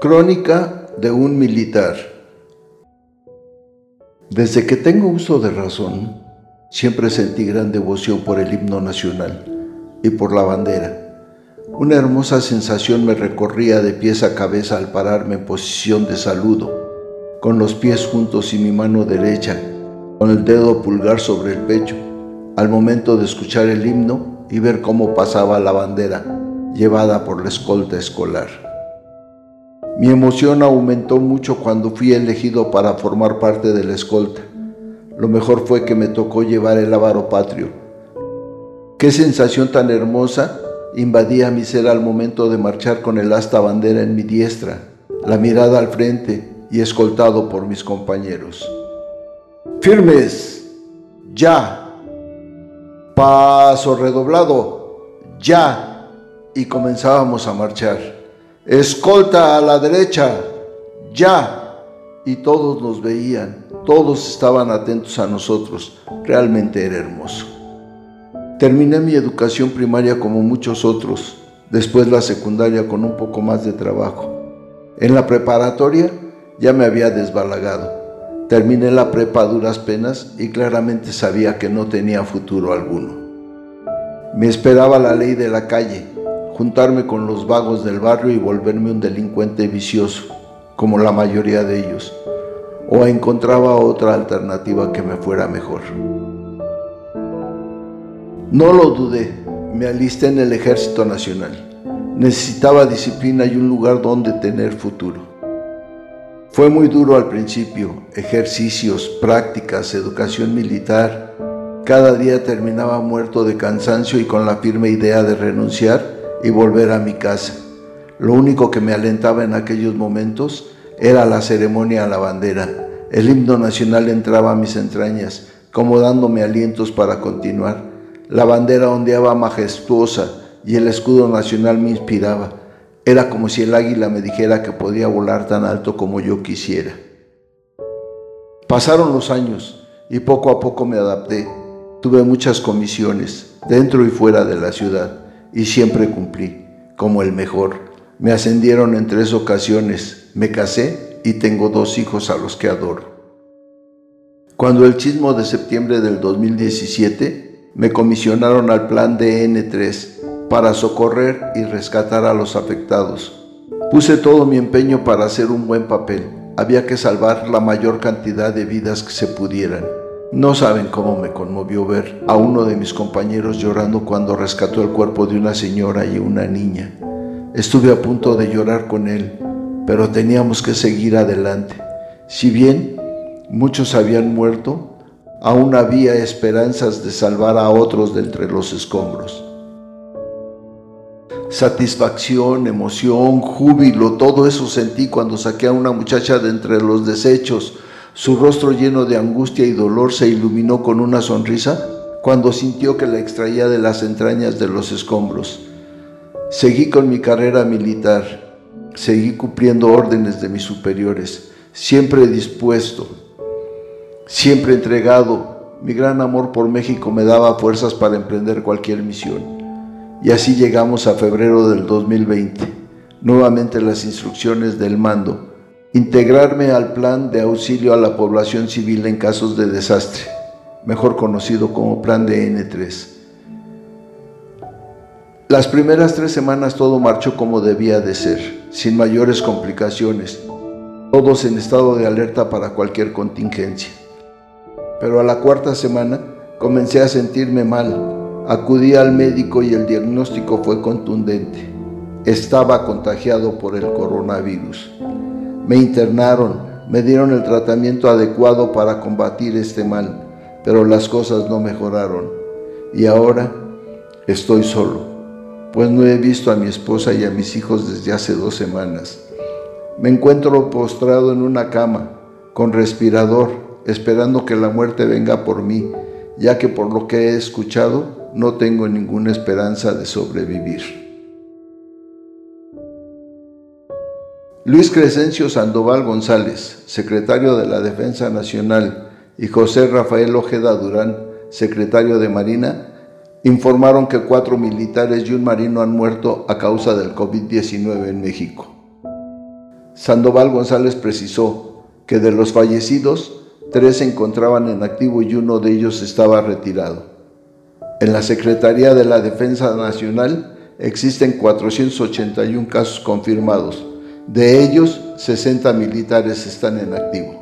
Crónica de un militar. Desde que tengo uso de razón, siempre sentí gran devoción por el himno nacional y por la bandera. Una hermosa sensación me recorría de pies a cabeza al pararme en posición de saludo, con los pies juntos y mi mano derecha, con el dedo pulgar sobre el pecho, al momento de escuchar el himno y ver cómo pasaba la bandera llevada por la escolta escolar. Mi emoción aumentó mucho cuando fui elegido para formar parte de la escolta. Lo mejor fue que me tocó llevar el ávaro patrio. Qué sensación tan hermosa invadía mi ser al momento de marchar con el asta bandera en mi diestra, la mirada al frente y escoltado por mis compañeros. Firmes, ya. Paso redoblado, ya. Y comenzábamos a marchar. Escolta a la derecha, ya. Y todos nos veían, todos estaban atentos a nosotros. Realmente era hermoso. Terminé mi educación primaria como muchos otros, después la secundaria con un poco más de trabajo. En la preparatoria ya me había desbalagado. Terminé la prepa a duras penas y claramente sabía que no tenía futuro alguno. Me esperaba la ley de la calle, juntarme con los vagos del barrio y volverme un delincuente vicioso, como la mayoría de ellos, o encontraba otra alternativa que me fuera mejor. No lo dudé, me alisté en el Ejército Nacional. Necesitaba disciplina y un lugar donde tener futuro. Fue muy duro al principio, ejercicios, prácticas, educación militar. Cada día terminaba muerto de cansancio y con la firme idea de renunciar y volver a mi casa. Lo único que me alentaba en aquellos momentos era la ceremonia a la bandera. El himno nacional entraba a mis entrañas, como dándome alientos para continuar. La bandera ondeaba majestuosa y el escudo nacional me inspiraba. Era como si el águila me dijera que podía volar tan alto como yo quisiera. Pasaron los años y poco a poco me adapté. Tuve muchas comisiones, dentro y fuera de la ciudad y siempre cumplí, como el mejor. Me ascendieron en tres ocasiones, me casé y tengo dos hijos a los que adoro. Cuando el chismo de septiembre del 2017 me comisionaron al plan DN3 para socorrer y rescatar a los afectados. Puse todo mi empeño para hacer un buen papel. Había que salvar la mayor cantidad de vidas que se pudieran. No saben cómo me conmovió ver a uno de mis compañeros llorando cuando rescató el cuerpo de una señora y una niña. Estuve a punto de llorar con él, pero teníamos que seguir adelante. Si bien muchos habían muerto, aún había esperanzas de salvar a otros de entre los escombros. Satisfacción, emoción, júbilo, todo eso sentí cuando saqué a una muchacha de entre los desechos, su rostro lleno de angustia y dolor se iluminó con una sonrisa cuando sintió que la extraía de las entrañas de los escombros. Seguí con mi carrera militar, seguí cumpliendo órdenes de mis superiores, siempre dispuesto, siempre entregado. Mi gran amor por México me daba fuerzas para emprender cualquier misión. Y así llegamos a febrero del 2020. Nuevamente las instrucciones del mando integrarme al plan de auxilio a la población civil en casos de desastre, mejor conocido como Plan de N3. Las primeras tres semanas todo marchó como debía de ser, sin mayores complicaciones, todos en estado de alerta para cualquier contingencia. Pero a la cuarta semana comencé a sentirme mal, acudí al médico y el diagnóstico fue contundente. Estaba contagiado por el coronavirus. Me internaron, me dieron el tratamiento adecuado para combatir este mal, pero las cosas no mejoraron. Y ahora estoy solo, pues no he visto a mi esposa y a mis hijos desde hace dos semanas. Me encuentro postrado en una cama, con respirador, esperando que la muerte venga por mí, ya que por lo que he escuchado no tengo ninguna esperanza de sobrevivir. Luis Crescencio Sandoval González, secretario de la Defensa Nacional, y José Rafael Ojeda Durán, secretario de Marina, informaron que cuatro militares y un marino han muerto a causa del COVID-19 en México. Sandoval González precisó que de los fallecidos, tres se encontraban en activo y uno de ellos estaba retirado. En la Secretaría de la Defensa Nacional existen 481 casos confirmados. De ellos, 60 militares están en activo.